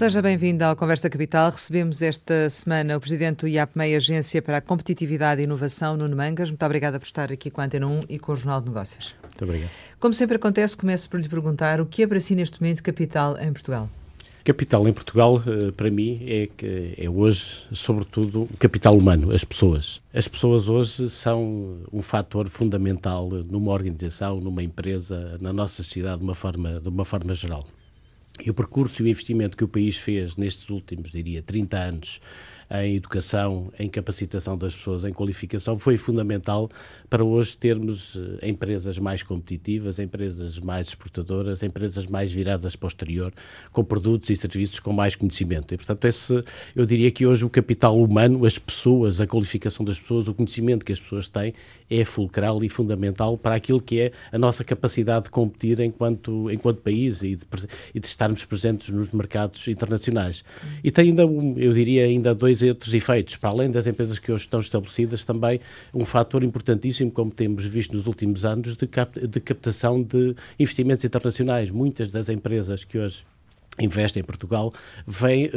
Seja bem-vindo ao Conversa Capital. Recebemos esta semana o presidente do IAPMEI, Agência para a Competitividade e Inovação, Nuno Mangas. Muito obrigada por estar aqui com a Antena 1 e com o Jornal de Negócios. Muito obrigado. Como sempre acontece, começo por lhe perguntar o que é para si neste momento capital em Portugal? Capital em Portugal, eh, para mim, é, é hoje, sobretudo, o capital humano, as pessoas. As pessoas hoje são um fator fundamental numa organização, numa empresa, na nossa sociedade, de uma forma, de uma forma geral. E o percurso e o investimento que o país fez nestes últimos, diria, 30 anos em educação, em capacitação das pessoas, em qualificação, foi fundamental para hoje termos eh, empresas mais competitivas, empresas mais exportadoras, empresas mais viradas para o exterior, com produtos e serviços com mais conhecimento. E, portanto, esse, eu diria que hoje o capital humano, as pessoas, a qualificação das pessoas, o conhecimento que as pessoas têm, é fulcral e fundamental para aquilo que é a nossa capacidade de competir enquanto, enquanto país e de, e de estarmos presentes nos mercados internacionais. E tem ainda, eu diria, ainda dois outros efeitos, para além das empresas que hoje estão estabelecidas, também um fator importantíssimo, como temos visto nos últimos anos, de, cap de captação de investimentos internacionais. Muitas das empresas que hoje investem em Portugal,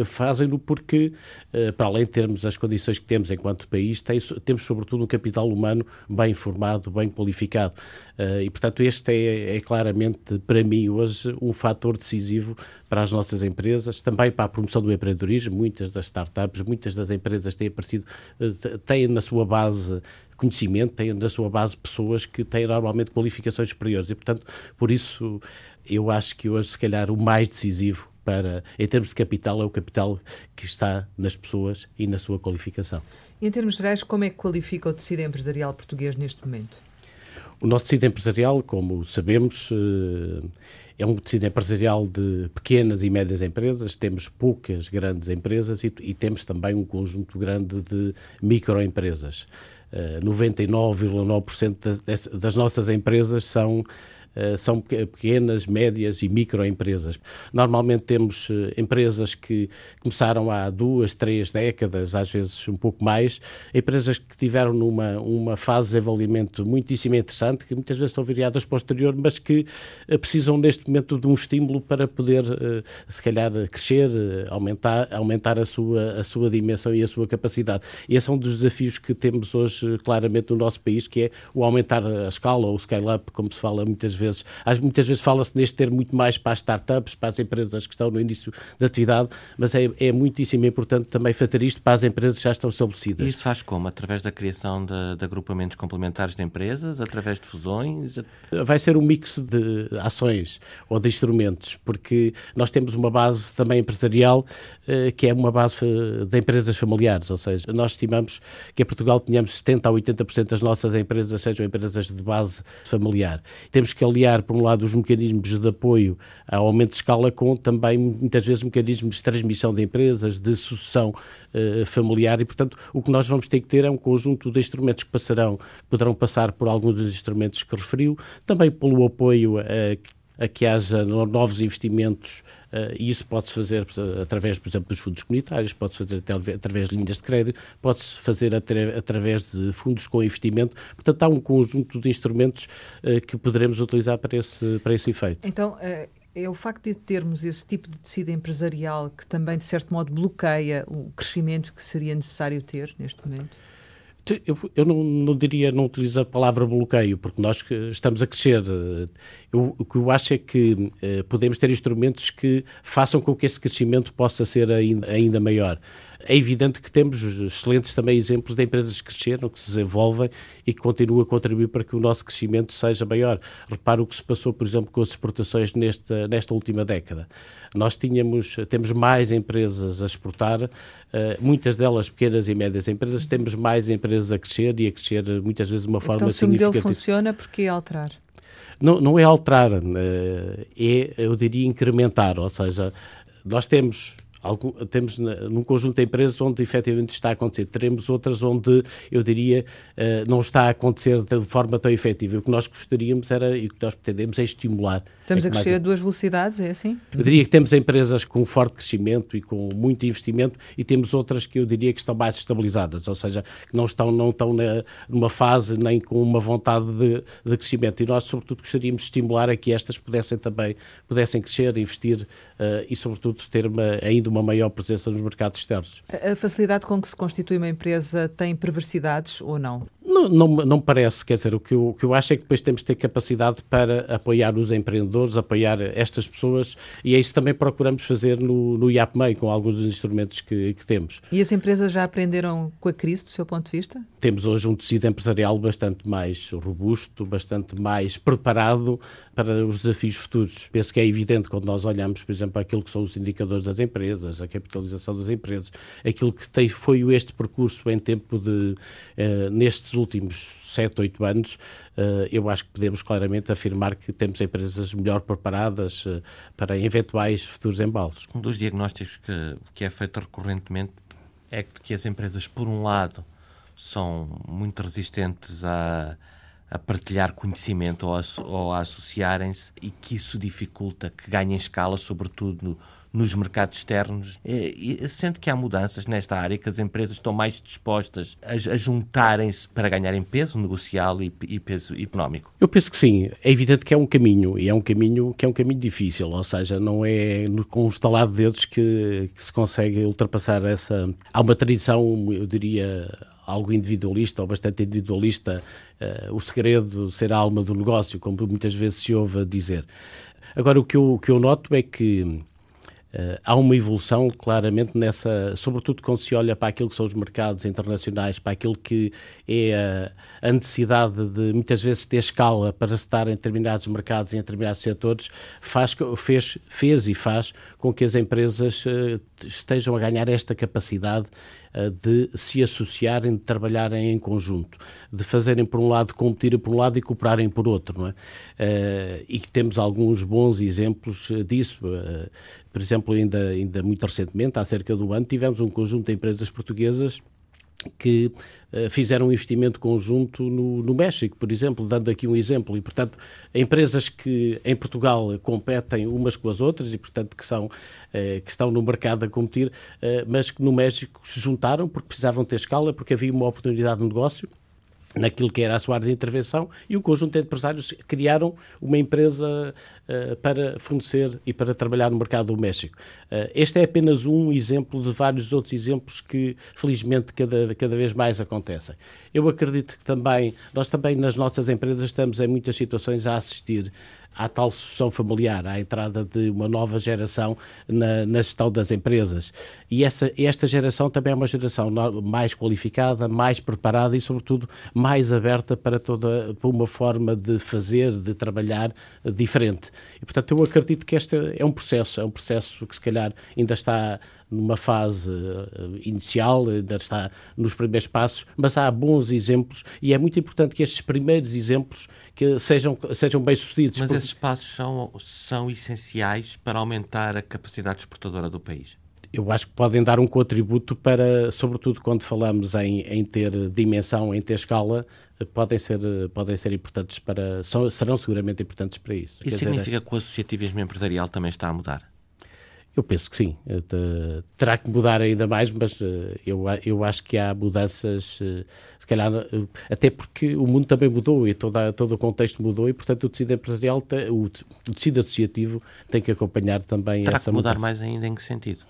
fazem-no porque, eh, para além de termos as condições que temos enquanto país, tem, temos sobretudo um capital humano bem formado, bem qualificado. Eh, e, portanto, este é, é, claramente, para mim, hoje, um fator decisivo para as nossas empresas, também para a promoção do empreendedorismo. Muitas das startups, muitas das empresas têm aparecido, eh, têm na sua base conhecimento, têm na sua base pessoas que têm normalmente qualificações superiores e, portanto, por isso eu acho que hoje, se calhar, o mais decisivo para, em termos de capital, é o capital que está nas pessoas e na sua qualificação. E em termos gerais, como é que qualifica o tecido empresarial português neste momento? O nosso tecido empresarial, como sabemos, eh, é um tecido empresarial de pequenas e médias empresas, temos poucas grandes empresas e, e temos também um conjunto grande de microempresas. 99,9% eh, das nossas empresas são são pequenas, médias e microempresas. Normalmente temos eh, empresas que começaram há duas, três décadas, às vezes um pouco mais, empresas que tiveram numa uma fase de desenvolvimento muitíssimo interessante, que muitas vezes estão viradas exterior, mas que eh, precisam neste momento de um estímulo para poder, se calhar, crescer, aumentar, aumentar a, sua, a sua dimensão e a sua capacidade. E esse é um dos desafios que temos hoje claramente no nosso país, que é o aumentar a escala ou o scale-up, como se fala muitas vezes vezes. Muitas vezes fala-se neste termo muito mais para as startups, para as empresas que estão no início da atividade, mas é, é muitíssimo importante também fazer isto para as empresas que já estão estabelecidas. E isso faz como? Através da criação de, de agrupamentos complementares de empresas? Através de fusões? Vai ser um mix de ações ou de instrumentos, porque nós temos uma base também empresarial eh, que é uma base eh, de empresas familiares, ou seja, nós estimamos que em Portugal tenhamos 70% a 80% das nossas empresas sejam empresas de base familiar. Temos que aliar, por um lado, os mecanismos de apoio ao aumento de escala com também, muitas vezes, mecanismos de transmissão de empresas, de sucessão uh, familiar. E, portanto, o que nós vamos ter que ter é um conjunto de instrumentos que passarão, poderão passar por alguns dos instrumentos que referiu, também pelo apoio a, a que haja novos investimentos e isso pode-se fazer através, por exemplo, dos fundos comunitários, pode-se fazer através de linhas de crédito, pode-se fazer atra através de fundos com investimento. Portanto, há um conjunto de instrumentos uh, que poderemos utilizar para esse, para esse efeito. Então, uh, é o facto de termos esse tipo de tecido empresarial que também, de certo modo, bloqueia o crescimento que seria necessário ter neste momento? Eu, eu não, não, diria, não utilizo a palavra bloqueio, porque nós estamos a crescer. Eu, o que eu acho é que eh, podemos ter instrumentos que façam com que esse crescimento possa ser ainda, ainda maior. É evidente que temos excelentes também exemplos de empresas que cresceram, que se desenvolvem e que continuam a contribuir para que o nosso crescimento seja maior. Repara o que se passou, por exemplo, com as exportações nesta, nesta última década. Nós tínhamos, temos mais empresas a exportar, uh, muitas delas pequenas e médias empresas, temos mais empresas a crescer e a crescer muitas vezes de uma forma então, significativa. Então, se o modelo funciona, por que alterar? Não, não é alterar, eh, é, eu diria, incrementar, ou seja, nós temos Algum, temos num conjunto de empresas onde efetivamente está a acontecer. Teremos outras onde, eu diria, uh, não está a acontecer de forma tão efetiva. O que nós gostaríamos era, e o que nós pretendemos é estimular Estamos é a crescer mais... a duas velocidades, é assim? Eu diria que temos empresas com forte crescimento e com muito investimento e temos outras que eu diria que estão mais estabilizadas, ou seja, que não estão, não estão na, numa fase nem com uma vontade de, de crescimento. E nós, sobretudo, gostaríamos de estimular a que estas pudessem também pudessem crescer, investir uh, e, sobretudo, ter uma, ainda uma maior presença nos mercados externos. A facilidade com que se constitui uma empresa tem perversidades ou não? Não, não, não parece, quer dizer, o que, eu, o que eu acho é que depois temos de ter capacidade para apoiar os empreendedores, apoiar estas pessoas e é isso também procuramos fazer no, no IAPMEI, com alguns dos instrumentos que, que temos. E as empresas já aprenderam com a crise, do seu ponto de vista? Temos hoje um tecido empresarial bastante mais robusto, bastante mais preparado para os desafios futuros. Penso que é evidente quando nós olhamos, por exemplo, aquilo que são os indicadores das empresas, a capitalização das empresas, aquilo que tem, foi este percurso em tempo de, uh, nestes últimos 7, 8 anos, uh, eu acho que podemos claramente afirmar que temos empresas melhor preparadas uh, para eventuais futuros embalos. Um dos diagnósticos que, que é feito recorrentemente é que as empresas, por um lado, são muito resistentes a a partilhar conhecimento ou a, ou a associarem-se e que isso dificulta que ganhem escala, sobretudo no, nos mercados externos. E, e, sente que há mudanças nesta área, que as empresas estão mais dispostas a, a juntarem-se para ganharem peso negocial e, e, peso económico? Eu penso que sim. É evidente que é um caminho, e é um caminho que é um caminho difícil, ou seja, não é com um estalar de dedos que, que se consegue ultrapassar essa... Há uma tradição, eu diria, algo individualista ou bastante individualista, uh, o segredo ser a alma do negócio, como muitas vezes se ouve dizer. Agora, o que eu, o que eu noto é que Uh, há uma evolução claramente nessa, sobretudo quando se olha para aquilo que são os mercados internacionais, para aquilo que é a, necessidade de muitas vezes ter escala para estar em determinados mercados, em determinados setores, faz, fez, fez e faz com que as empresas uh, estejam a ganhar esta capacidade de se associarem, de trabalharem em conjunto, de fazerem por um lado, competirem por um lado e cooperarem por outro, não é? e que temos alguns bons exemplos disso por exemplo, ainda, ainda muito recentemente, há cerca de um ano, tivemos um conjunto de empresas portuguesas que uh, fizeram um investimento conjunto no, no, México, por exemplo, dando aqui um exemplo. E, portanto, empresas que em Portugal competem umas com as outras e, portanto, que, são, uh, que estão no mercado a competir, uh, mas que no México se juntaram porque precisavam ter escala, porque havia uma oportunidade de negócio naquilo que era a sua área de intervenção e um conjunto de empresários criaram uma empresa uh, para fornecer e para trabalhar no mercado do México. Uh, este é apenas um exemplo de vários outros exemplos que, felizmente, cada, cada vez mais acontecem. Eu acredito que também, nós também nas nossas empresas estamos em muitas situações a assistir à tal sucessão familiar, à entrada de uma nova geração na, na gestão das empresas. E essa, esta geração também é uma geração mais qualificada, mais preparada e, sobretudo, mais aberta para toda para uma forma de fazer, de trabalhar diferente. E, portanto, eu acredito que este é um processo, é um processo que, se calhar, ainda está numa fase eh, inicial, ainda está nos primeiros passos, mas há bons exemplos e é muito importante que estes primeiros exemplos que sejam, sejam bem-sucedidos. Mas porque... esses passos são, são essenciais para aumentar a capacidade exportadora do país? eu acho que podem dar um contributo para, sobretudo quando falamos em, em ter dimensão, em ter escala, podem ser, podem ser importantes para, são, serão seguramente importantes para isso. Isso Quer significa dizer, que o associativismo empresarial também está a mudar? Eu penso que sim. Terá que mudar ainda mais, mas eh, eu, eu acho que há mudanças, eh, se calhar, eh, até porque o mundo também mudou e toda, todo o contexto mudou e, portanto, o tecido empresarial, o, o tecido associativo tem que acompanhar também Terá essa que mudar mudança. mais ainda em que sentido?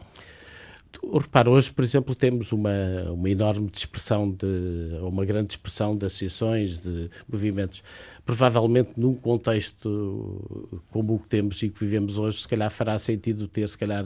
Repara, hoje, por exemplo, temos uma, uma enorme dispersão de, uma grande dispersão de associações, de movimentos. Provavelmente, num contexto como o que temos e que vivemos hoje, se calhar fará sentido ter, se calhar,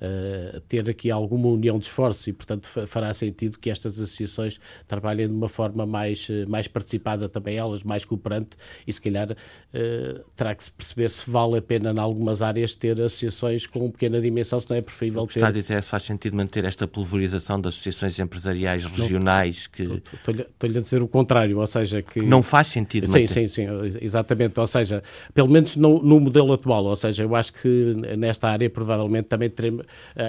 uh, ter aqui alguma união de esforços e, portanto, fará sentido que estas associações trabalhem de uma forma mais, eh, mais participada também elas, mais cooperante e, se calhar, uh, terá que se perceber se vale a pena, em algumas áreas, ter associações com pequena dimensão, se não é preferível o que ter... está a dizer é se faz sentido manter esta pulverização das associações empresariais regionais não, que... Estou-lhe a dizer o contrário, ou seja, que... Não faz sentido sim, manter. Sim, sim, exatamente, ou seja, pelo menos no, no modelo atual, ou seja, eu acho que nesta área provavelmente também teremos,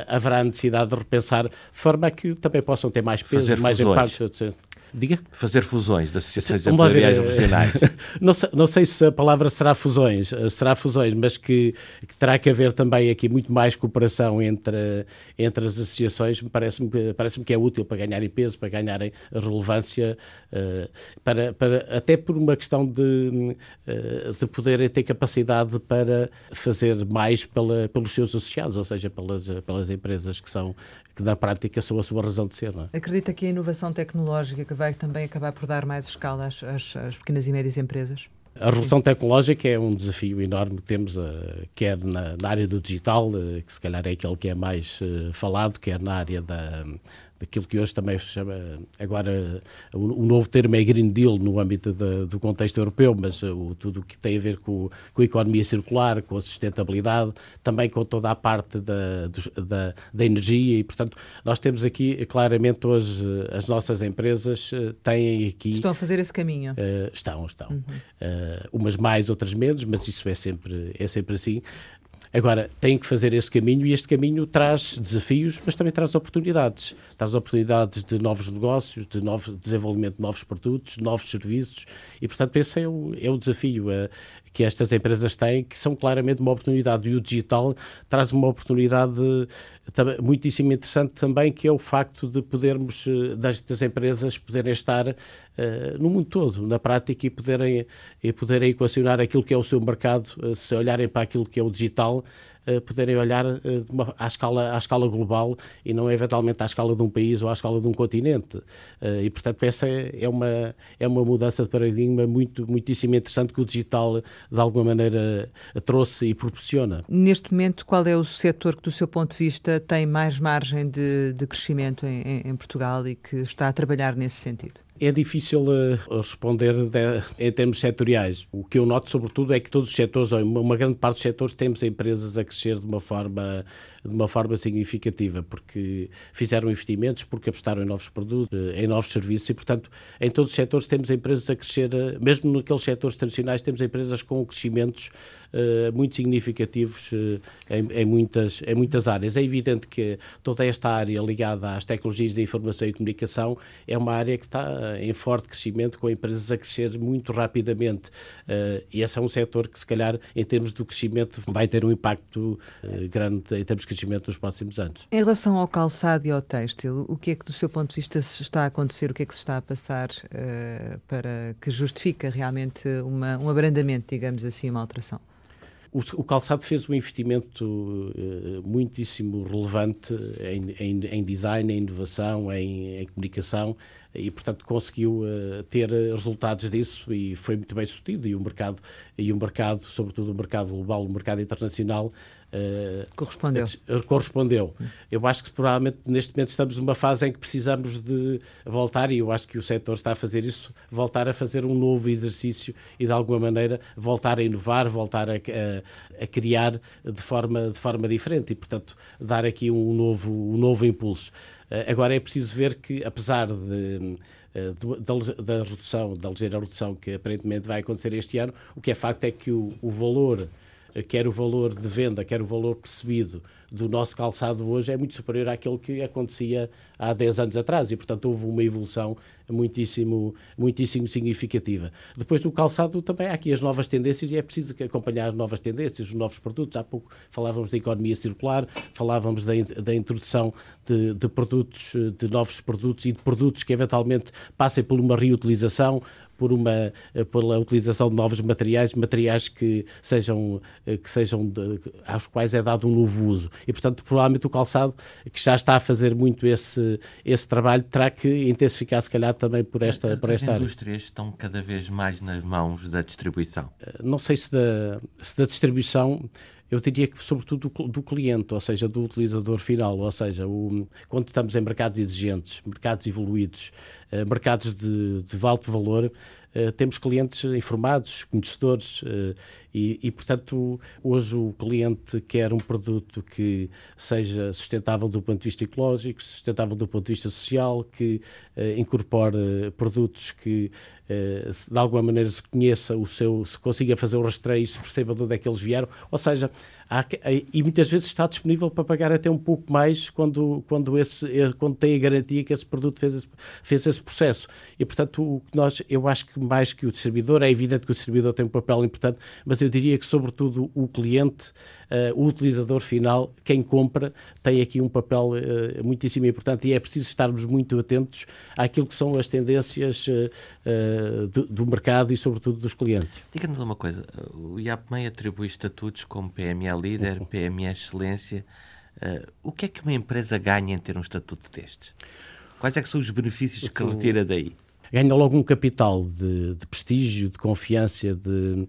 haverá necessidade de repensar de forma que também possam ter mais peso, Fazer mais fusões. impacto. Diga? Fazer fusões das associações empresariais regionais. não, sei, não sei se a palavra será fusões, será fusões, mas que, que, terá que haver também aqui muito mais cooperação entre, entre as associações. Parece-me parece que é útil para ganharem peso, para ganharem relevância, uh, para, para, até por uma questão de, uh, de poderem ter capacidade para fazer mais pela, pelos seus associados, ou seja, pelas, pelas empresas que são que na prática são a sua razão de ser. É? Acredita que a inovação tecnológica que vai também acabar por dar mais escala às, às, às pequenas e médias empresas? A revolução tecnológica é um desafio enorme que temos, uh, quer na, área do digital, uh, que se calhar é aquele que é mais uh, falado, quer na área da, daquilo que hoje também se chama, agora o, o novo termo é Green Deal no âmbito de, do contexto europeu, mas uh, o, tudo o que tem a ver com, com, a economia circular, com a sustentabilidade, também com toda a parte da, da, da energia e, portanto, nós temos aqui claramente hoje as nossas empresas uh, têm aqui... Estão a fazer esse caminho? Uh, estão, estão. Uhum. umas mais, outras menos, mas isso é sempre, é sempre assim. Agora, têm que fazer esse caminho e este caminho traz desafios, mas também traz oportunidades. Traz oportunidades de novos negócios, de novo desenvolvimento de novos produtos, novos serviços e, portanto, esse é o, é o desafio que estas empresas têm, que são claramente uma oportunidade. E o digital traz uma oportunidade uh, muitíssimo interessante também, que é o facto de podermos, uh, das, das, empresas, poderem estar no mundo todo, na prática, e poderem, e poderem equacionar aquilo que é o seu mercado, se olharem para aquilo que é o digital uh, poderem olhar uh, uma, à, escala, à escala global e não eventualmente à escala de um país ou à escala de um continente. Uh, e, portanto, essa é, é, uma, é uma mudança de paradigma muito, muitíssimo interessante que o digital, de alguma maneira, trouxe e proporciona. Neste momento, qual é o setor que, do seu ponto de vista, tem mais margem de, de crescimento em, em Portugal e que está a trabalhar nesse sentido? É difícil uh, responder de, em termos setoriais. O que eu noto, sobretudo, é que todos os setores, uma grande parte dos setores, temos empresas a crescer de uma forma de uma forma significativa, porque fizeram investimentos, porque apostaram em novos produtos, eh, em novos serviços e, portanto, em todos os setores temos empresas a crescer, eh, mesmo naqueles setores tradicionais, temos empresas com crescimentos muito significativos uh, em, em, muitas, em muitas áreas. É evidente que toda esta área ligada às tecnologias de informação e comunicação é uma área que está em forte crescimento, com empresas a crescer muito rapidamente. E esse é um setor que, se calhar, em termos do crescimento, vai ter um impacto grande em termos de crescimento nos próximos anos. Em relação ao calçado e ao têxtil, o que é que, do seu ponto de vista, se está a acontecer, o que é que se está a passar para que justifica realmente uma, um abrandamento, digamos assim, uma alteração? O, o calçado fez um investimento uh, muitíssimo relevante em, em, em, design, em inovação, em, em comunicação e, portanto, conseguiu uh, ter resultados disso e foi muito bem sucedido. E o mercado, e o mercado sobretudo o mercado global, o mercado internacional, Uh, correspondeu. Uh, correspondeu. Eu acho que provavelmente neste momento estamos numa fase em que precisamos de voltar, e eu acho que o setor está a fazer isso, voltar a fazer um novo exercício e de alguma maneira voltar a inovar, voltar a, a, a criar de forma, de forma diferente e, portanto, dar aqui um novo, um novo impulso. Uh, agora é preciso ver que, apesar de da, da, redução, da ligeira redução que aparentemente vai acontecer este ano, o que é facto é que o, o valor quer o valor de venda, quer o valor percebido do nosso calçado hoje é muito superior àquele que acontecia há 10 anos atrás e, portanto, houve uma evolução muitíssimo, muitíssimo significativa. Depois do calçado também há aqui as novas tendências e é preciso acompanhar as novas tendências, os novos produtos. Há pouco falávamos da economia circular, falávamos da, da introdução de, de produtos, de novos produtos e de produtos que eventualmente passem por uma reutilização, por uma pela utilização de novos materiais, materiais que sejam que sejam de, aos quais é dado um novo uso. E portanto, provavelmente o calçado que já está a fazer muito esse esse trabalho terá que intensificar se calhar também por esta as, por esta As indústrias área. estão cada vez mais nas mãos da distribuição. Não sei se da, se da distribuição eu diria que sobretudo do, do, cliente, ou seja, do utilizador final, ou seja, o, quando estamos em mercados exigentes, mercados evoluídos, eh, mercados de, de alto valor, eh, temos clientes informados, conhecedores, eh, e, e, portanto, hoje o cliente quer um produto que seja sustentável do ponto de vista ecológico, sustentável do ponto de vista social, que incorpore produtos que de alguma maneira se conheça o seu, se consiga fazer o rastreio e se perceba de onde é que eles vieram, ou seja, há, e muitas vezes está disponível para pagar até um pouco mais quando, quando, esse, eh, quando tem a garantia que esse produto fez esse, fez esse processo. E, portanto, o que nós, eu acho que mais que o distribuidor, é evidente que o distribuidor tem um papel importante, mas eu diria que, sobretudo, o cliente, uh, o utilizador final, quem compra, tem aqui um papel uh, muitíssimo importante e é preciso estarmos muito atentos àquilo que são as tendências uh, do, do, mercado e, sobretudo, dos clientes. Diga-nos uma coisa, o IAPMEI atribui estatutos como PME Líder, uhum. PME Excelência. o que é que uma empresa ganha em ter um estatuto destes? Quais é que são os benefícios que retira daí? Ganha logo um capital de, de prestígio, de confiança, de,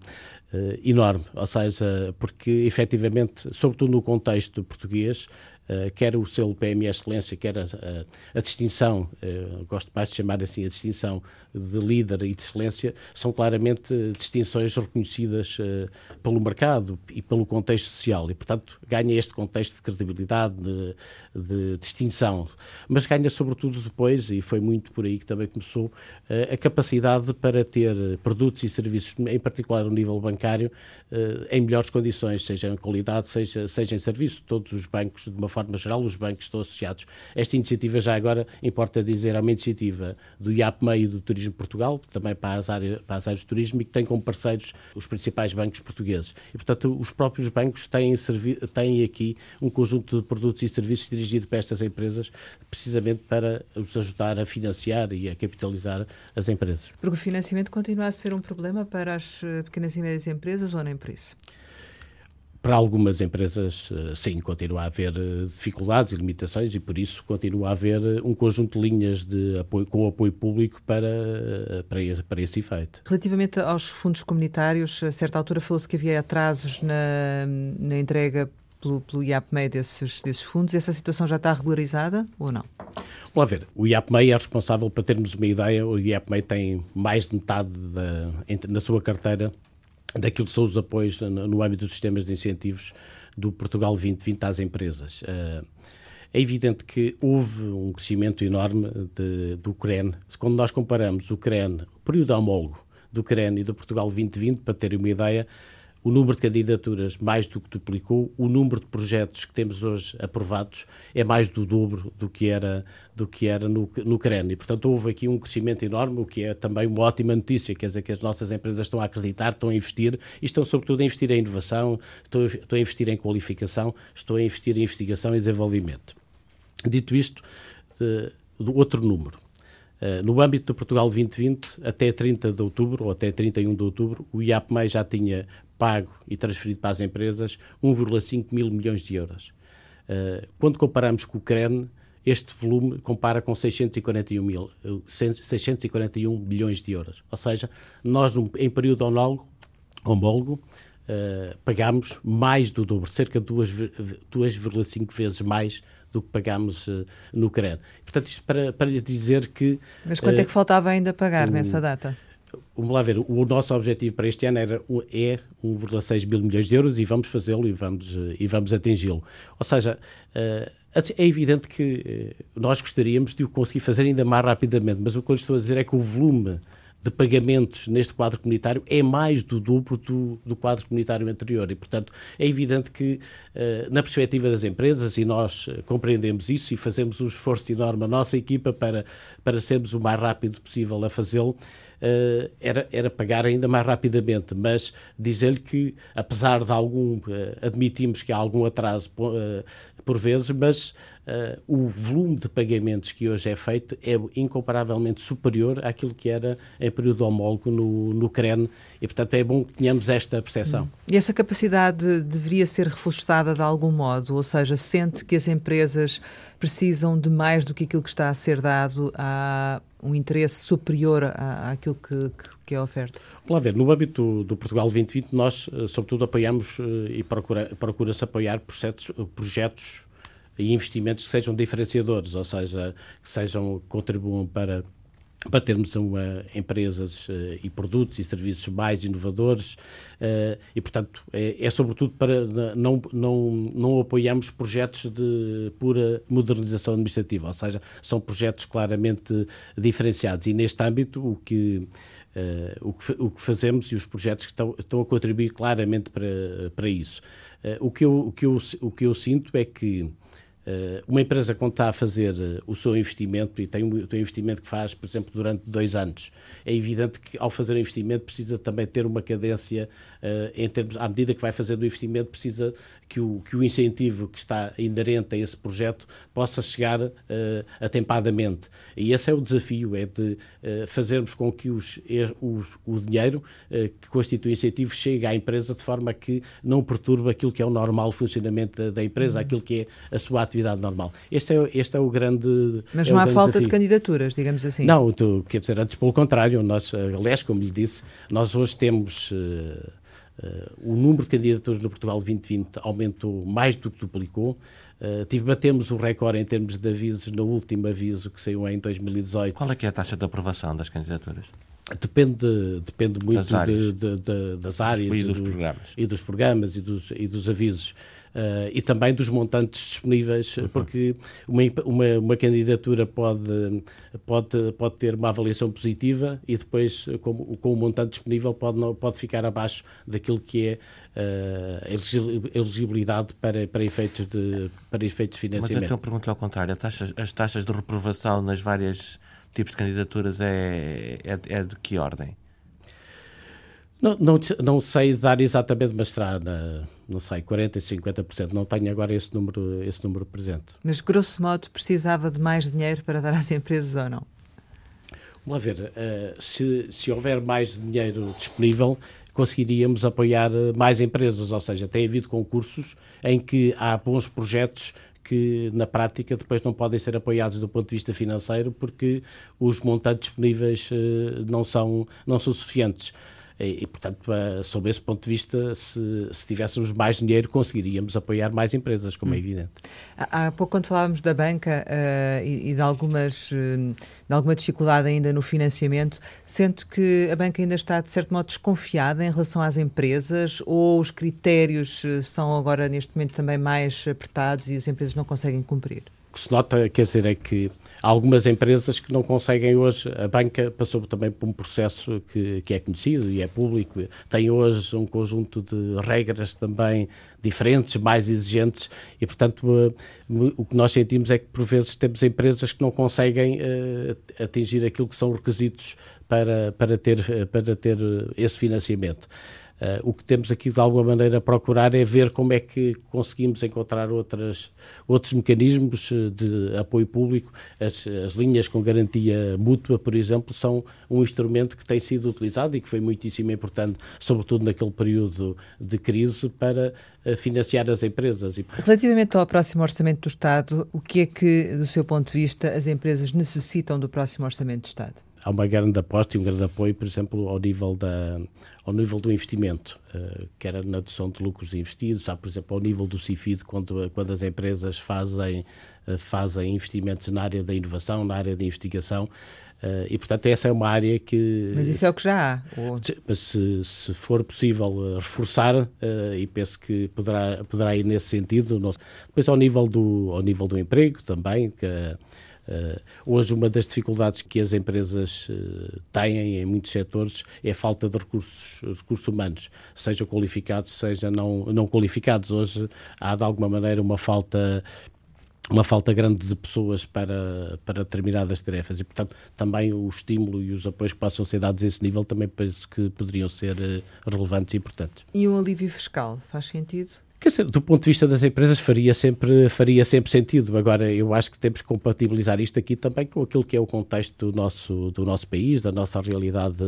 enorme, ou seja, porque efetivamente, sobretudo no contexto português, uh, quer o selo PME Excelência, quer a, a, a distinção, uh, gosto mais de chamar assim, a distinção de líder e de excelência, são claramente distinções reconhecidas pelo mercado e pelo contexto social e, portanto, ganha este contexto de credibilidade, de, de distinção, mas ganha sobretudo depois, e foi muito por aí que também começou, a capacidade para ter produtos e serviços, em particular no nível bancário, em melhores condições, seja em qualidade, seja, seja em serviço. Todos os bancos, de uma forma geral, os bancos estão associados. Esta iniciativa, já agora, importa dizer, é uma iniciativa do IAPMEI e do Turismo Portugal, também para as, áreas, para as áreas de turismo, e que tem como parceiros os principais bancos portugueses. E, portanto, os próprios bancos têm, têm aqui um conjunto de produtos e serviços dirigido para estas empresas, precisamente para os ajudar a financiar e a capitalizar as empresas. Porque o financiamento continua a ser um problema para as pequenas e médias empresas ou nem por isso? Para algumas empresas, eh, sim, continua a haver eh, dificuldades e limitações e por isso continua a haver um conjunto de linhas de apoio, com apoio público para, para, esse, para esse efeito. Relativamente aos fundos comunitários, a certa altura falou-se que havia atrasos na, na entrega pelo, pelo IAPMEI desses, desses fundos. Essa situação já está regularizada ou não? Vamos lá ver. O IAPMEI é responsável, para termos uma ideia, o IAPMEI tem mais de metade da, na sua carteira daquilo que são os apoios no, âmbito dos sistemas de incentivos do Portugal 2020 às empresas. Uh, é evidente que houve um crescimento enorme de, do CREN. Quando nós comparamos o CREN, o período homólogo do CREN e do Portugal 2020, para terem uma ideia, o número de candidaturas mais do que duplicou, o número de projetos que temos hoje aprovados é mais do dobro do que era, do que era no, no CREN. E, portanto, houve aqui um crescimento enorme, o que é também uma ótima notícia, quer dizer que as nossas empresas estão a acreditar, estão a investir e estão, sobretudo, a investir em inovação, estão, estão a investir em qualificação, estão a investir em investigação e desenvolvimento. Dito isto, de, do outro número. Uh, no âmbito do Portugal 2020, até 30 de outubro, ou até 31 de outubro, o IAPMEI já tinha pago e transferido para as empresas 1,5 mil milhões de euros. Uh, quando comparamos com o CREN, este volume compara com 641, mil, 641 milhões de euros. Ou seja, nós, em período homólogo, homólogo pagámos mais do dobro, cerca de 2,5 vezes mais do que pagámos uh, no CREN. Portanto, isto para, para lhe dizer que... Mas quanto uh, é que faltava ainda pagar nessa data? vamos lá ver, o nosso objetivo para este ano era, é 1,6 mil milhões de euros e vamos fazê-lo e vamos, eh, e vamos atingi-lo. Ou seja, eh, assim, é evidente que eh, nós gostaríamos de o conseguir fazer ainda mais rapidamente, mas o que eu estou a dizer é que o volume de pagamentos neste quadro comunitário é mais do duplo do, do quadro comunitário anterior. E, portanto, é evidente que, na perspectiva das empresas, e nós compreendemos isso e fazemos um esforço enorme, a nossa equipa, para, para sermos o mais rápido possível a fazê-lo, uh, era, era pagar ainda mais rapidamente, mas dizer-lhe que, apesar de algum, admitimos que há algum atraso por vezes, mas uh, o volume de pagamentos que hoje é feito é incomparavelmente superior àquilo que era em período homólogo no, no CREN e, portanto, é bom que tenhamos esta percepção. E essa capacidade deveria ser reforçada de algum modo, ou seja, sente que as empresas precisam de mais do que aquilo que está a ser dado a um interesse superior à, àquilo que, que, é oferta? Vamos lá ver, no âmbito do, Portugal 2020, nós, eh, sobretudo, apoiamos eh, e procura-se procura apoiar projetos, projetos e investimentos que sejam diferenciadores, ou seja, que sejam, contribuam para para termos uma, empresas uh, e produtos e serviços mais inovadores uh, e, portanto, é, é, sobretudo para não, não, não apoiamos projetos de pura modernização administrativa, ou seja, são projetos claramente diferenciados e neste âmbito o que Uh, o, que, o, que, fazemos e os projetos que estão, estão, a contribuir claramente para, para isso. o, que eu, o, que eu, o que eu sinto é que uma empresa quando está a fazer uh, o seu investimento e tem um, tem um, investimento que faz, por exemplo, durante dois anos, é evidente que ao fazer o investimento precisa também ter uma cadência uh, em termos, à medida que vai fazer o investimento, precisa que o, que o incentivo que está inerente a esse projeto possa chegar uh, atempadamente. E esse é o desafio, é de uh, fazermos com que os, os, o dinheiro que constitui incentivo chegue à empresa de forma que não perturbe aquilo que é o normal funcionamento da, da empresa, uhum. aquilo que é a sua atividade normal. Este é, este é o grande Mas é não há falta desafio. de candidaturas, digamos assim? Não, tu, quer dizer, antes pelo contrário, nós, aliás, como lhe disse, nós hoje temos Uh, o número de candidaturas no Portugal 2020 aumentou mais do que duplicou. Uh, tive, batemos o recorde em termos de avisos no último aviso que saiu em 2018. Qual é que é a taxa de aprovação das candidaturas? Depende, depende muito das áreas, de, de, de, das áreas e, dos, do, programas. e dos programas e dos, e dos avisos. Uh, e também dos montantes disponíveis, uhum. porque uma, uma, uma, candidatura pode, pode, pode ter uma avaliação positiva e depois, com, com o montante disponível, pode, não, pode ficar abaixo daquilo que é uh, elegibilidade para, para, efeitos de, para efeitos de financiamento. Mas então pergunto ao contrário, taxas, as taxas de reprovação nas várias tipos de candidaturas é, é, é de que ordem? Não, não, não sei dar exatamente, mas será, na, não sei, 40% e 50%. Não tenho agora esse número, esse número presente. Mas, grosso modo, precisava de mais dinheiro para dar às empresas ou não? Vamos lá ver. Uh, se, se houver mais dinheiro disponível, conseguiríamos apoiar mais empresas. Ou seja, tem havido concursos em que há bons projetos que na prática depois não podem ser apoiados do ponto de vista financeiro porque os montantes disponíveis uh, não são, não são suficientes. E, portanto, sob esse ponto de vista, se, se, tivéssemos mais dinheiro, conseguiríamos apoiar mais empresas, como é hum. é evidente. Há, pouco, quando falávamos da banca uh, e, e, de, algumas, uh, de alguma dificuldade ainda no financiamento, sento que a banca ainda está, de certo modo, desconfiada em relação às empresas ou os critérios eh, são agora, neste momento, também mais apertados e as empresas não conseguem cumprir? O que se nota, quer dizer, é que algumas empresas que não conseguem hoje, a banca passou também por um processo que, que é conhecido e é público, tem hoje um conjunto de regras também diferentes, mais exigentes e, portanto, uh, o que nós sentimos é que por vezes temos empresas que não conseguem uh, atingir aquilo que são requisitos para, para, ter, para ter esse financiamento. Uh, o que temos aqui de alguma maneira a procurar é ver como é que conseguimos encontrar outras, outros mecanismos eh, de apoio público. As, as, linhas com garantia mútua, por exemplo, são um instrumento que tem sido utilizado e que foi muitíssimo importante, sobretudo naquele período de crise, para uh, financiar as empresas. Relativamente ao próximo orçamento do Estado, o que é que, do seu ponto de vista, as empresas necessitam do próximo orçamento do Estado? Há uma grande aposta e um grande apoio, por exemplo, ao nível, da, ao nível do investimento, uh, quer na adoção de lucros investidos, há, por exemplo, ao nível do CIFID, quando, quando as empresas fazem, uh, fazem investimentos na área da inovação, na área da investigação, uh, e, portanto, essa é uma área que... Mas isso é o que já há. Mas se, se for possível reforçar, e penso que poderá, poderá ir nesse sentido, depois ao nível do, ao nível do emprego também, que hoje, uma das dificuldades que as empresas uh, têm em muitos setores é a falta de recursos, recursos humanos, seja qualificados, seja não, não qualificados. Hoje há, de alguma maneira, uma falta uma falta grande de pessoas para, para determinadas tarefas e, portanto, também o estímulo e os apoios que possam ser dados a esse nível também penso que poderiam ser uh, relevantes e importantes. E um alívio fiscal faz sentido? Quer dizer, do ponto de vista das empresas faria sempre, faria sempre sentido. Agora, eu acho que temos que compatibilizar isto aqui também com aquilo que é o contexto do nosso, do nosso país, da nossa realidade,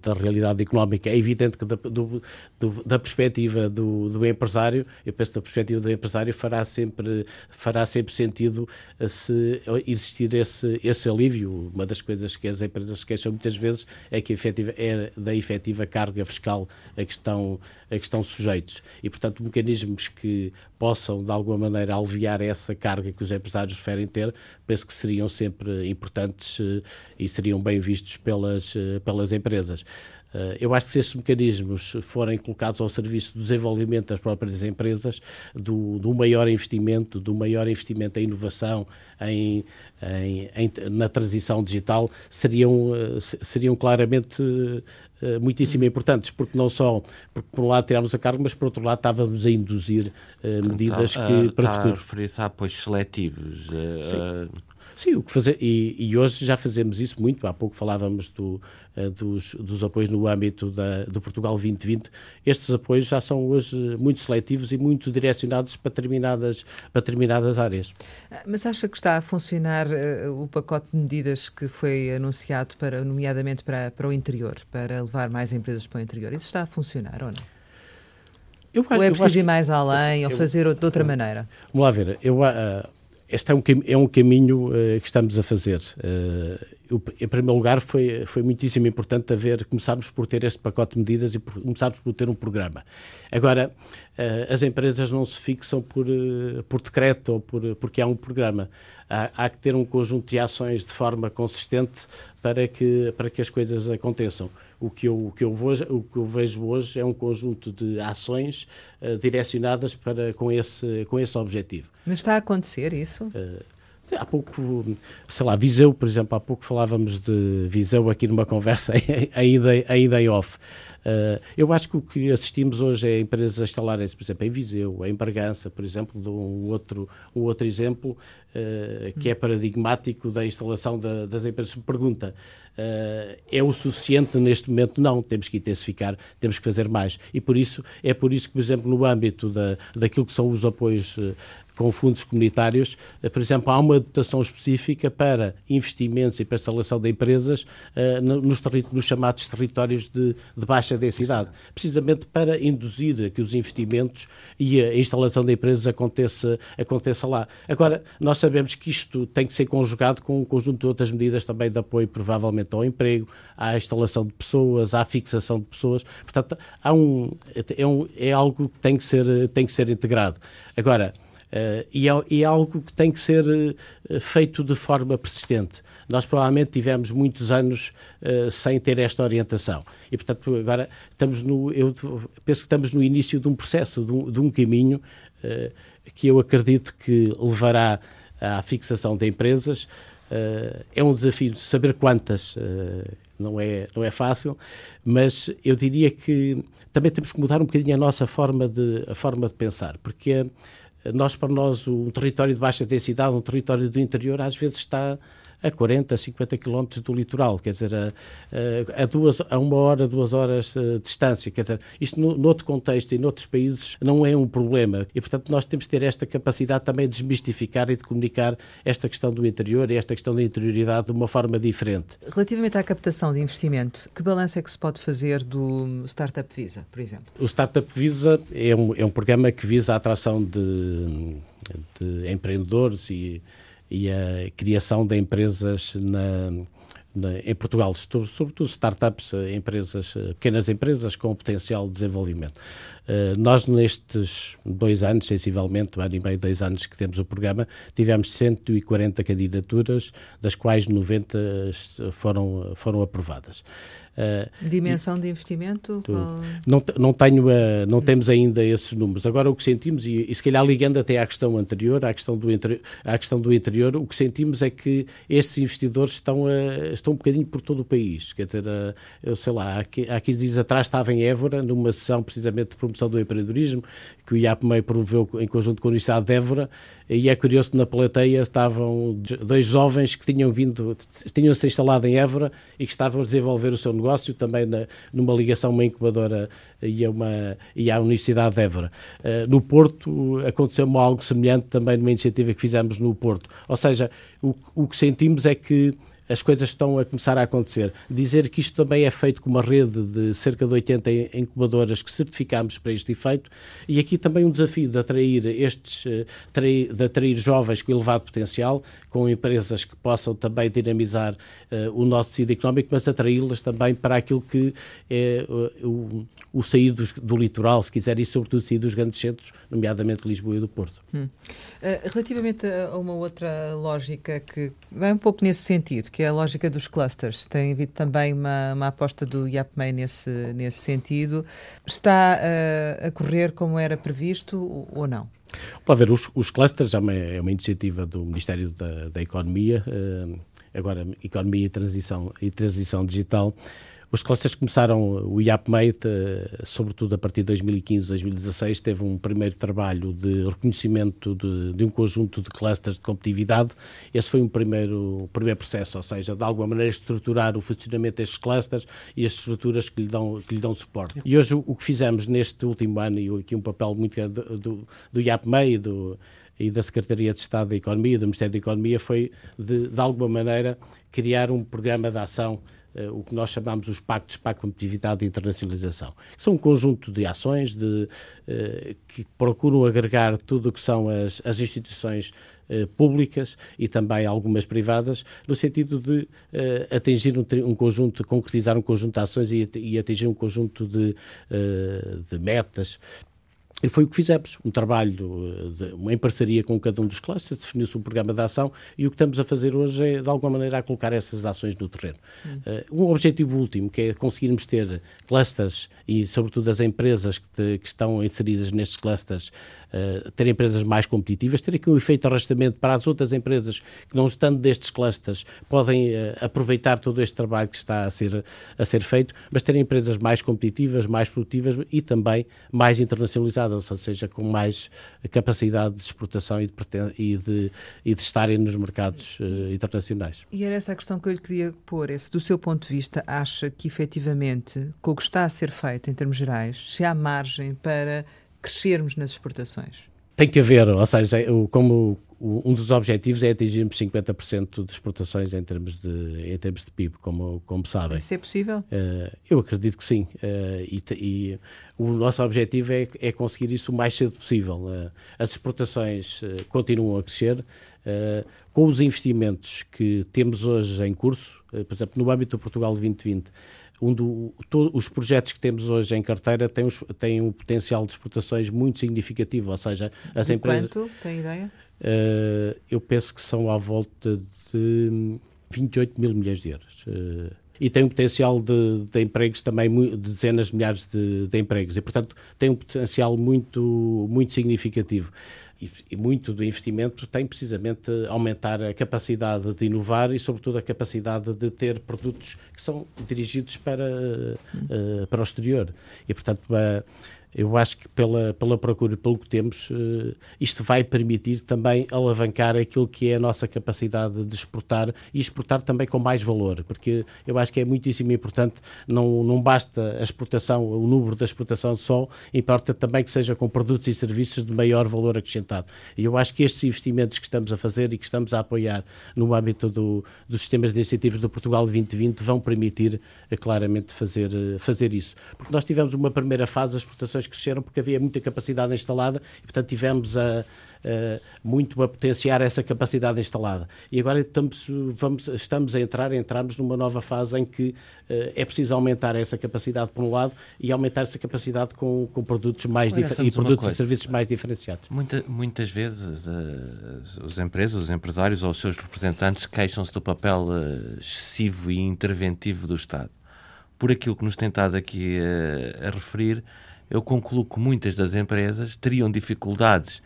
da realidade económica. É evidente que da, do, do, da perspectiva do, do, empresário, eu penso que da perspectiva do empresário fará sempre, fará sempre sentido eh, se existir esse, esse alívio. Uma das coisas que as empresas se queixam muitas vezes é que efetiva, é da efetiva carga fiscal a que estão, a que estão sujeitos. E, portanto, o mecanismo que possam, de alguma maneira, aliviar essa carga que os empresários preferem ter, penso que seriam sempre importantes eh, e seriam bem vistos pelas, eh, pelas empresas. Eh, eu acho que se estes mecanismos forem colocados ao serviço do desenvolvimento das próprias empresas, do, do maior investimento, do maior investimento em inovação, em, em, em, na transição digital, seriam, seriam claramente uh, muitíssimo importantes, porque não só, porque por um lado tirámos a carga, mas por outro lado estávamos a induzir uh, medidas então, que para o futuro. a referir-se a apoios seletivos. Sim. Sim, o que fazer, e, e, hoje já fazemos isso muito. Há pouco falávamos do, uh, dos, dos, apoios no âmbito da, do Portugal 2020. Estes apoios já são hoje muito seletivos e muito direcionados para determinadas, para determinadas áreas. Ah, mas acha que está a funcionar uh, o pacote de medidas que foi anunciado, para, nomeadamente para, para o interior, para levar mais empresas para o interior? Isso está a funcionar ou não? Eu, ou é preciso ir mais além, eu, ou fazer de outra maneira? Vamos lá ver. Eu, uh, este é um, é um caminho uh, que estamos a fazer. Uh, eu, em primeiro lugar, foi, foi muitíssimo importante haver, começarmos por ter este pacote de medidas e por, começarmos por ter um programa. Agora, uh, as empresas não se fixam por, por decreto ou por, porque há um programa. Há, há, que ter um conjunto de ações de forma consistente para que, para que as coisas aconteçam. O que, eu, o, que eu o que eu vejo hoje é um conjunto de ações uh, direcionadas para, com, esse, com esse objetivo. Mas está a acontecer isso? Uh, Há pouco, sei lá, Viseu, por exemplo, há pouco falávamos de Viseu aqui numa conversa ainda, em off. Uh, eu acho que o que assistimos hoje é empresas a instalarem-se, por exemplo, em Viseu, em Bragança, por exemplo, de um outro, um outro exemplo uh, que é paradigmático da instalação da, das empresas. Pergunta, uh, é o suficiente neste momento? Não, temos que intensificar, temos que fazer mais. E por isso, é por isso que, por exemplo, no âmbito da, daquilo que são os apoios com fundos comunitários, eh, por exemplo, há uma dotação específica para investimentos e para a instalação de empresas uh, nos, nos, chamados territórios de, de, baixa densidade, precisamente para induzir que os investimentos e a instalação de empresas aconteça, aconteça lá. Agora, nós sabemos que isto tem que ser conjugado com um conjunto de outras medidas também de apoio, provavelmente, ao emprego, à instalação de pessoas, à fixação de pessoas. Portanto, há um, é, um, é algo que tem que ser, tem que ser integrado. Agora, Uh, e, é, e, é, algo que tem que ser uh, feito de forma persistente. Nós provavelmente tivemos muitos anos uh, sem ter esta orientação. E, portanto, agora estamos no. Eu penso que estamos no início de um processo, de um, de um caminho que eu acredito que levará à fixação de empresas. é um desafio saber quantas, não, é, não é fácil, mas eu diria que também temos que mudar um bocadinho a nossa forma de, a forma de pensar, porque nós, para nós, um território de baixa densidade, um território do interior, às vezes está a 40, 50 quilómetros do litoral, quer dizer, a, a, duas, a uma hora, duas horas de distância. Quer dizer, isto no, noutro contexto e noutros países não é um problema. E, portanto, nós temos que ter esta capacidade também de desmistificar e de comunicar esta questão do interior e esta questão da interioridade de uma forma diferente. Relativamente à captação de investimento, que balanço é que se pode fazer do Startup Visa, por exemplo? O Startup Visa é um, é um programa que visa a atração de, de empreendedores e e a criação de empresas na, na, em Portugal, sobretudo startups, eh, empresas, eh, pequenas empresas com potencial de desenvolvimento. Uh, nós, nestes dois anos, sensivelmente, um ano e meio, dois anos que temos o programa, tivemos 140 candidaturas, das quais 90 foram, foram aprovadas. Uh, Dimensão e, de investimento? Não, não, tenho, uh, não temos ainda esses números. Agora, o que sentimos, e, e, se calhar ligando até à questão anterior, à questão do, interi à questão do interior, o que sentimos é que estes investidores estão, uh, estão um bocadinho por todo o país. Quer dizer, eu sei lá, há, há 15 dias atrás estava em Évora, numa sessão precisamente de promoção do empreendedorismo, que o IAPMEI promoveu em conjunto com a Universidade de Évora, e é curioso que na plateia estavam dois jovens que tinham vindo, tinham-se instalado em Évora e que estavam a desenvolver o seu negócio também na, numa ligação uma incubadora e a, uma, e à Universidade de Évora. Uh, no Porto aconteceu algo semelhante também numa iniciativa que fizemos no Porto. Ou seja, o, o que sentimos é que as coisas estão a começar a acontecer. Dizer que isto também é feito com uma rede de cerca de 80 incubadoras que certificamos para este efeito e aqui também um desafio de atrair estes, eh, de atrair jovens com elevado potencial, com empresas que possam também dinamizar uh, o nosso tecido económico, mas atraí-las também para aquilo que é uh, o, o sair dos, do litoral, se quiser, e sobretudo sair dos grandes centros, nomeadamente Lisboa e do Porto. Hum. Uh, relativamente a uma outra lógica que vai um pouco nesse sentido, que é a lógica dos clusters. Tem havido também uma, uma aposta do IAPMEI nesse, nesse sentido. Está uh, a correr como era previsto ou não? Pode ver, os, os clusters é uma, é uma iniciativa do Ministério da, da Economia, uh, agora Economia e Transição, e Transição Digital, Os clusters começaram, o IAPMate, sobretudo a partir de 2015, 2016, teve um primeiro trabalho de reconhecimento de, de um conjunto de clusters de competitividade. Esse foi um primeiro, um primeiro processo, ou seja, de alguma maneira estruturar o funcionamento destes clusters e as estruturas que lhe dão, que lhe dão suporte. E hoje o que fizemos neste último ano, e aqui um papel muito grande do, do, do IAPME e do e da Secretaria de Estado da Economia, do Ministério da Economia, foi de, de alguma maneira criar um programa de ação o que nós chamamos os pactos para a competitividade e internacionalização. São um conjunto de ações de, uh, que procuram agregar tudo o que são as, as instituições uh, públicas e também algumas privadas, no sentido de atingir um, um, conjunto, concretizar um conjunto de ações e atingir um conjunto de, de metas e foi o que fizemos, um trabalho de, em parceria com cada um dos clusters, definiu-se um programa de ação e o que estamos a fazer hoje é, de alguma maneira, a colocar essas ações no terreno. Hum. Uh, um objetivo último, que é conseguirmos ter clusters e, sobretudo, as empresas que, te, que estão inseridas nestes clusters, uh, ter empresas mais competitivas, ter aqui um efeito de arrastamento para as outras empresas que, não estando destes clusters, podem uh, aproveitar todo este trabalho que está a ser, a ser feito, mas terem empresas mais competitivas, mais produtivas e também mais internacionalizadas ou seja, com mais capacidade de exportação e de, e de, e de estarem nos mercados uh, internacionais. E era essa a questão que eu lhe queria pôr. É se, do seu ponto de vista, acha que efetivamente, com o que está a ser feito em termos gerais, se há margem para crescermos nas exportações? Tem que haver, ou seja, como um dos objetivos é atingirmos 50% de exportações em termos de, em termos de PIB, como, como sabem. Isso é possível? Uh, eu acredito que sim. Uh, e, e, o nosso objetivo é, é, conseguir isso o mais cedo possível. Uh, as exportações continuam a crescer. com os investimentos que temos hoje em curso, por exemplo, no âmbito do Portugal 2020, um do, to, os projetos que temos hoje em carteira têm, os, têm um potencial de exportações muito significativo, ou seja, as de empresas... Quanto? Tem ideia? Uh, eu penso que são à volta de 28 mil milhões de euros. Uh, e tem um potencial de, de empregos também de dezenas de milhares de, de, empregos. E portanto tem um potencial muito muito significativo. E, e, muito do investimento tem precisamente aumentar a capacidade de inovar e sobretudo a capacidade de ter produtos que são dirigidos para uh, para o exterior. E portanto uh, eu acho que pela, pela procura e pelo que temos, uh, isto vai permitir também alavancar aquilo que é a nossa capacidade de exportar e exportar também com mais valor, porque eu acho que é muitíssimo importante, não, não basta a exportação, o número da exportação só, importa também que seja com produtos e serviços de maior valor acrescentado. E eu acho que estes investimentos que estamos a fazer e que estamos a apoiar no âmbito do, dos sistemas de incentivos do Portugal 2020 vão permitir uh, claramente fazer, uh, fazer isso. Porque nós tivemos uma primeira fase, as exportações cresceram porque havia muita capacidade instalada e, portanto, tivemos a, muito a potenciar essa capacidade instalada. E agora estamos, vamos, estamos a entrar, entramos numa nova fase em que uh, é preciso aumentar essa capacidade, por um lado, e aumentar essa capacidade com, com produtos mais e produtos e serviços mais diferenciados. Muita, muitas vezes uh, as empresas, os empresários ou os seus representantes queixam-se do papel uh, excessivo e interventivo do Estado. Por aquilo que nos tem estado aqui a referir, eu concluo que muitas das empresas teriam dificuldades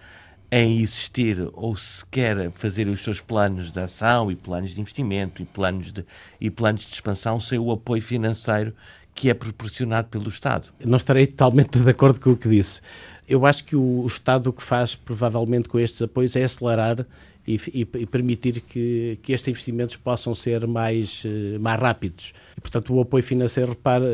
em existir ou sequer fazer os seus planos de ação e planos de investimento e planos de, e planos de expansão sem o apoio financeiro que é proporcionado pelo Estado. Não estarei totalmente de acordo com o que disse. Eu acho que o, o Estado o que faz, provavelmente, com estes apoios é acelerar e, e, e, permitir que, que estes investimentos possam ser mais, eh, mais rápidos. E, portanto, o apoio financeiro, repara,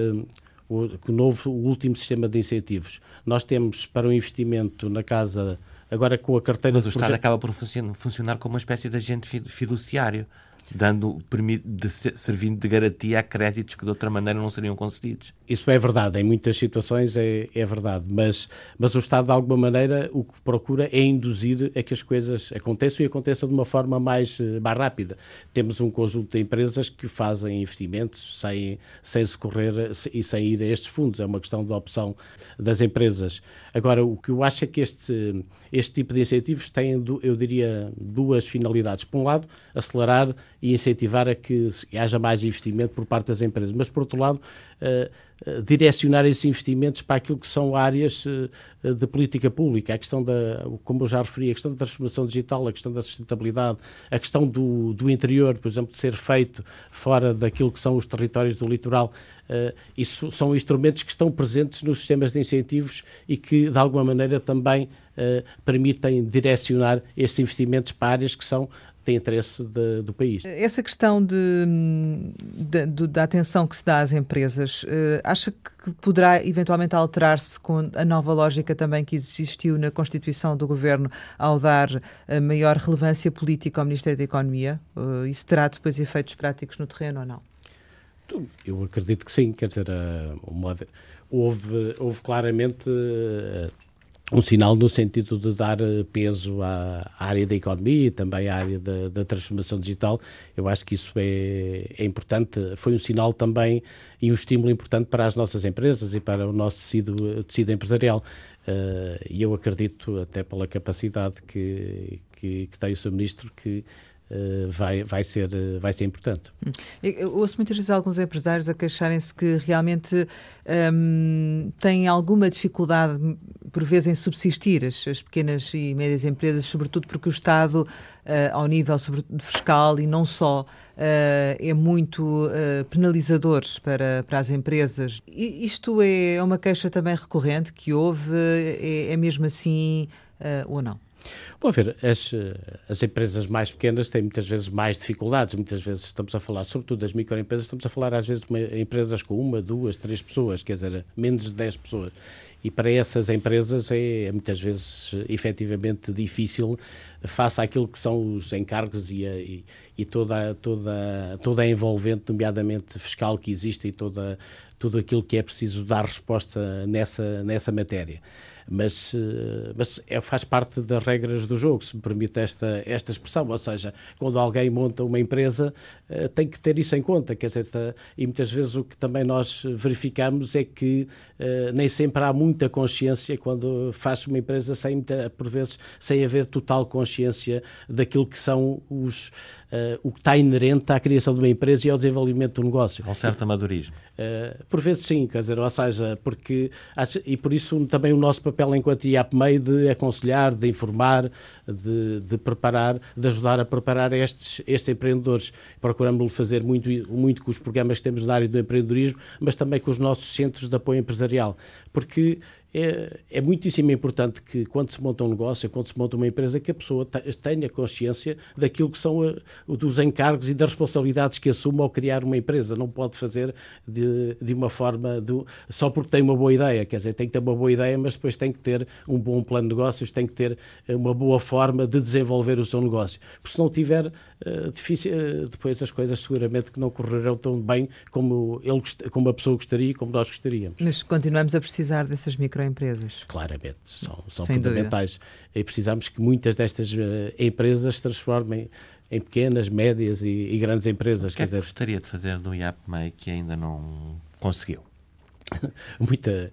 o, o novo, o último sistema de incentivos. Nós temos para o investimento na casa, agora com a carteira... Mas o Estado acaba por funcionar como uma espécie de agente fiduciário dando, de, servindo de garantia a créditos que de outra maneira não seriam concedidos. Isso é verdade, em muitas situações é, é verdade, mas, mas o Estado de alguma maneira o que procura é induzir a que as coisas aconteçam e aconteçam de uma forma mais, eh, mais rápida. Temos um conjunto de empresas que fazem investimentos sem, sem socorrer e sem ir a estes fundos, é uma questão de opção das empresas. Agora, o que eu acho é que este, este tipo de incentivos têm, eu diria, duas finalidades. Por um lado, acelerar e incentivar a que haja mais investimento por parte das empresas, mas por outro lado, uh, uh, direcionar esses investimentos para aquilo que são áreas uh, de política pública, a questão da, como eu já referi, a questão da transformação digital, a questão da sustentabilidade, a questão do, do interior, por exemplo, de ser feito fora daquilo que são os territórios do litoral. isso são instrumentos que estão presentes nos sistemas de incentivos e que, de alguma maneira, também permitem direcionar esses investimentos para áreas que são de interesse de, do país. Essa questão de, de, de, da atenção que se dá às empresas, uh, acha que poderá eventualmente alterar-se com a nova lógica também que existiu na Constituição do Governo ao dar maior relevância política ao Ministério da Economia? Uh, isso terá depois efeitos práticos no terreno ou não? Eu acredito que sim, quer dizer, houve, houve claramente um sinal no sentido de dar eh, peso à, área da economia e também à área da, da transformação digital. Eu acho que isso é, é, importante. Foi um sinal também e um estímulo importante para as nossas empresas e para o nosso tecido, tecido empresarial. Uh, e eu acredito, até pela capacidade que, que, que tem o Sr. Ministro, que vai, vai, ser, uh, vai ser importante. Hum. Eu ouço muitas vezes alguns empresários a queixarem-se que realmente um, têm alguma dificuldade, por vezes, em subsistir as, as, pequenas e médias empresas, sobretudo porque o Estado, uh, ao nível fiscal e não só, é muito penalizador para, para as empresas. E isto é uma queixa também recorrente que houve, é, é mesmo assim ou não? Bom, a ver, as, as empresas mais pequenas têm muitas vezes mais dificuldades, muitas vezes estamos a falar, sobretudo das microempresas, estamos a falar às vezes de empresas com uma, duas, três pessoas, quer dizer, menos de dez pessoas. E para essas empresas é, é muitas vezes efetivamente difícil, face àquilo que são os encargos e, a, e, e, toda, toda, toda a envolvente, nomeadamente fiscal que existe e toda, tudo aquilo que é preciso dar resposta nessa, nessa matéria mas, eh, mas é, faz parte das regras do jogo, se me permite esta, esta expressão, ou seja, quando alguém monta uma empresa eh, tem que ter isso em conta, quer dizer, e muitas vezes o que também nós verificamos é que uh, nem sempre há muita consciência quando faz uma empresa sem, por vezes, sem haver total consciência daquilo que são os, uh, o que está inerente à criação de uma empresa e ao desenvolvimento do negócio. Um certo amadorismo. Uh, por vezes sim, quer dizer, ou seja, porque, e por isso também o nosso papel enquanto IAPMEI de aconselhar, de informar, de, de preparar, de ajudar a preparar estes, estes empreendedores. Procuramos fazer muito, muito com os programas que temos na área do empreendedorismo, mas também com os nossos centros de apoio empresarial, porque é, é muitíssimo importante que quando se monta um negócio, quando se monta uma empresa, que a pessoa tenha consciência daquilo que são eh, dos encargos e das responsabilidades que assume ao criar uma empresa. Não pode fazer de, de uma forma só porque tem uma boa ideia, quer dizer, tem que ter uma boa ideia, mas depois tem que ter um bom plano de negócios, tem que ter eh, uma boa forma de desenvolver o seu negócio. Porque se não tiver, uh, difícil, uh, depois as coisas seguramente que não correrão tão bem como, ele, como a pessoa gostaria e como nós gostaríamos. Mas continuamos a precisar dessas micro microempresas. Claramente, são, são fundamentais. Dúvida. E precisamos que muitas destas uh, empresas se transformem em pequenas, médias e, e grandes empresas. O que é que gostaria de fazer no IAPMEI que ainda não conseguiu? muita,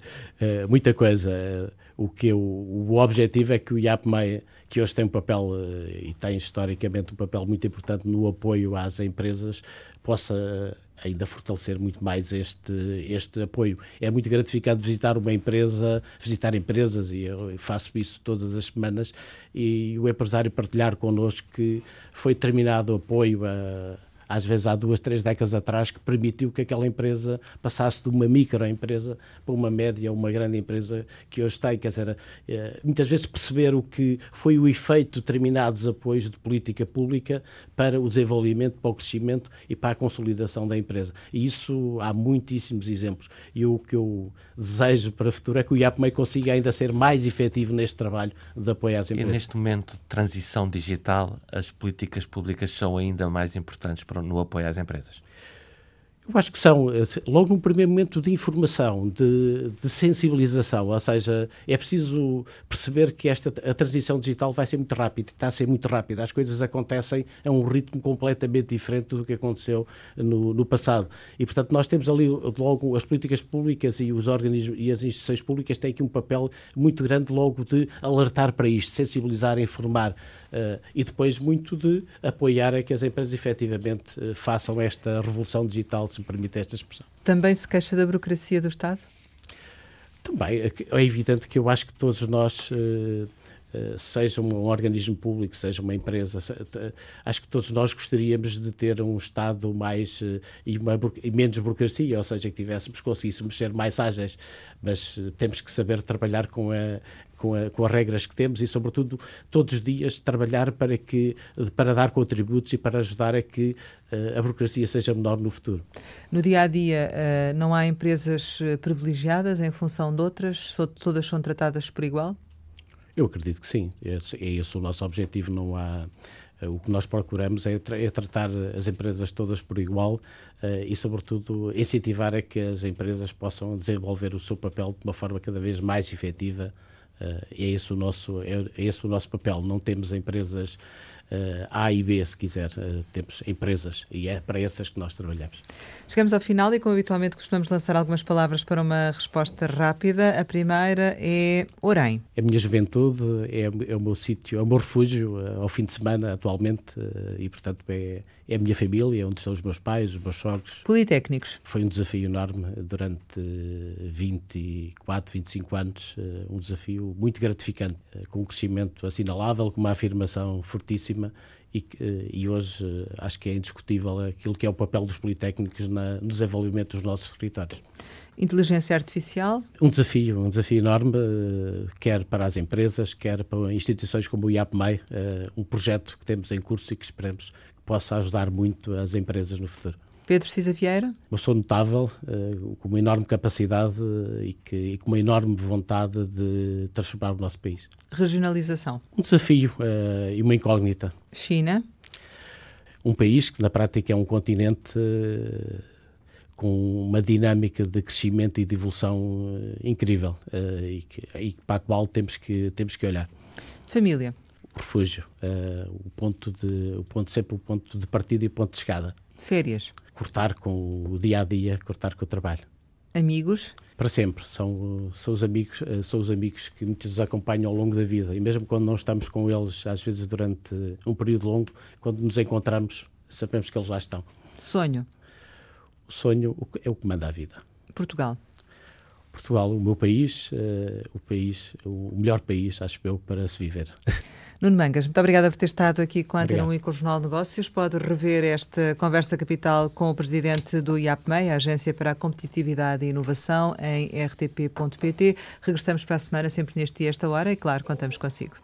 muita coisa. O, que eu, o objetivo é que o IAPMEI, que hoje tem um papel uh, e tem historicamente um papel muito importante no apoio às empresas, possa ainda fortalecer muito mais este, este apoio. É muito gratificante visitar uma empresa, visitar empresas, e eu faço isso todas as semanas, e o empresário partilhar connosco que foi terminado o apoio a às vezes há duas, três décadas atrás, que permitiu que aquela empresa passasse de uma microempresa para uma média ou uma grande empresa que hoje tem. Quer dizer, eh, muitas vezes perceber o que foi o efeito de determinados apoios de política pública para o desenvolvimento, para o crescimento e para a consolidação da empresa. E isso há muitíssimos exemplos. E o que eu desejo para o futuro é que o IAPMEI consiga ainda ser mais efetivo neste trabalho de apoio às empresas. E neste momento de transição digital, as políticas públicas são ainda mais importantes para no apoio às empresas? Eu acho que são, eh, logo num primeiro momento de informação, de, de, sensibilização, ou seja, é preciso perceber que esta, a transição digital vai ser muito rápida, está a ser muito rápida, as coisas acontecem a um ritmo completamente diferente do que aconteceu no, no passado. E, portanto, nós temos ali logo as políticas públicas e os organismos e as instituições públicas têm aqui um papel muito grande logo de alertar para isto, sensibilizar, informar. Uh, e depois muito de apoiar a que as empresas efetivamente uh, façam esta revolução digital, se me permite esta expressão. Também se queixa da burocracia do Estado? Também. É, é evidente que eu acho que todos nós. Uh, seja um organismo público, seja uma empresa, acho que todos nós gostaríamos de ter um Estado mais e, uma, e menos burocracia, ou seja, que tivéssemos, conseguíssemos ser mais ágeis, mas temos que saber trabalhar com a, com, a, com, as regras que temos e, sobretudo, todos os dias trabalhar para, que, para dar contributos e para ajudar a que uh, a burocracia seja menor no futuro. No dia a dia, uh, não há empresas eh, privilegiadas em função de outras? Todas são tratadas por igual? Eu acredito que sim. É, é esse o nosso objetivo. Não há. O que nós procuramos é, tra é, tratar as empresas todas por igual uh, e, sobretudo, incentivar a que as empresas possam desenvolver o seu papel de uma forma cada vez mais efetiva é, esse o nosso, é, esse o nosso papel. Não temos empresas uh, A e B, se quiser. Uh, temos empresas e é para essas que nós trabalhamos. Chegamos ao final e, como habitualmente, costumamos lançar algumas palavras para uma resposta rápida. A primeira é Orem. É a minha juventude, é, é o meu sítio, é o meu refúgio ao fim de semana, atualmente, e, portanto, é, é a minha família, é onde estão os meus pais, os meus sogros. Politécnicos. Foi um desafio enorme durante 24, 25 anos, um desafio muito gratificante, com um crescimento assinalável, com uma afirmação fortíssima e, eh, e, hoje eh, acho que é indiscutível aquilo que é o papel dos politécnicos na, no desenvolvimento dos nossos territórios. Inteligência artificial? Um desafio, um desafio enorme, eh, quer para as empresas, quer para instituições como o IAPMEI, um projeto que temos em curso e que esperemos possa ajudar muito as empresas no futuro. Pedro Cisa Vieira? Uma pessoa notável, uh, com uma enorme capacidade uh, e, que, e, com uma enorme vontade de transformar o nosso país. Regionalização? Um desafio uh, e uma incógnita. China? Um país que, na prática, é um continente com uma dinâmica de crescimento e de evolução incrível e, que, e, para a qual temos que, temos que olhar. Família? Refúgio, o ponto de o ponto sempre o ponto de partida e o ponto de chegada. Férias? cortar com o dia a dia, cortar com o trabalho. Amigos? Para sempre. São, são, os amigos, eh, são os amigos que nos acompanham ao longo da vida. E mesmo quando não estamos com eles, às vezes durante um período longo, quando nos encontramos, sabemos que eles lá estão. Sonho? O sonho é o que manda a vida. Portugal? Portugal, o meu país, uh, o país, o melhor país, acho eu, para se viver. Nuno Mangas, muito obrigada por ter estado aqui com a Antena 1 e com o Jornal de Negócios. Pode rever esta conversa capital com o presidente do IAPMEI, a Agência para a Competitividade e Inovação, em rtp.pt. Regressamos para a semana, sempre neste dia, esta hora, e claro, contamos consigo.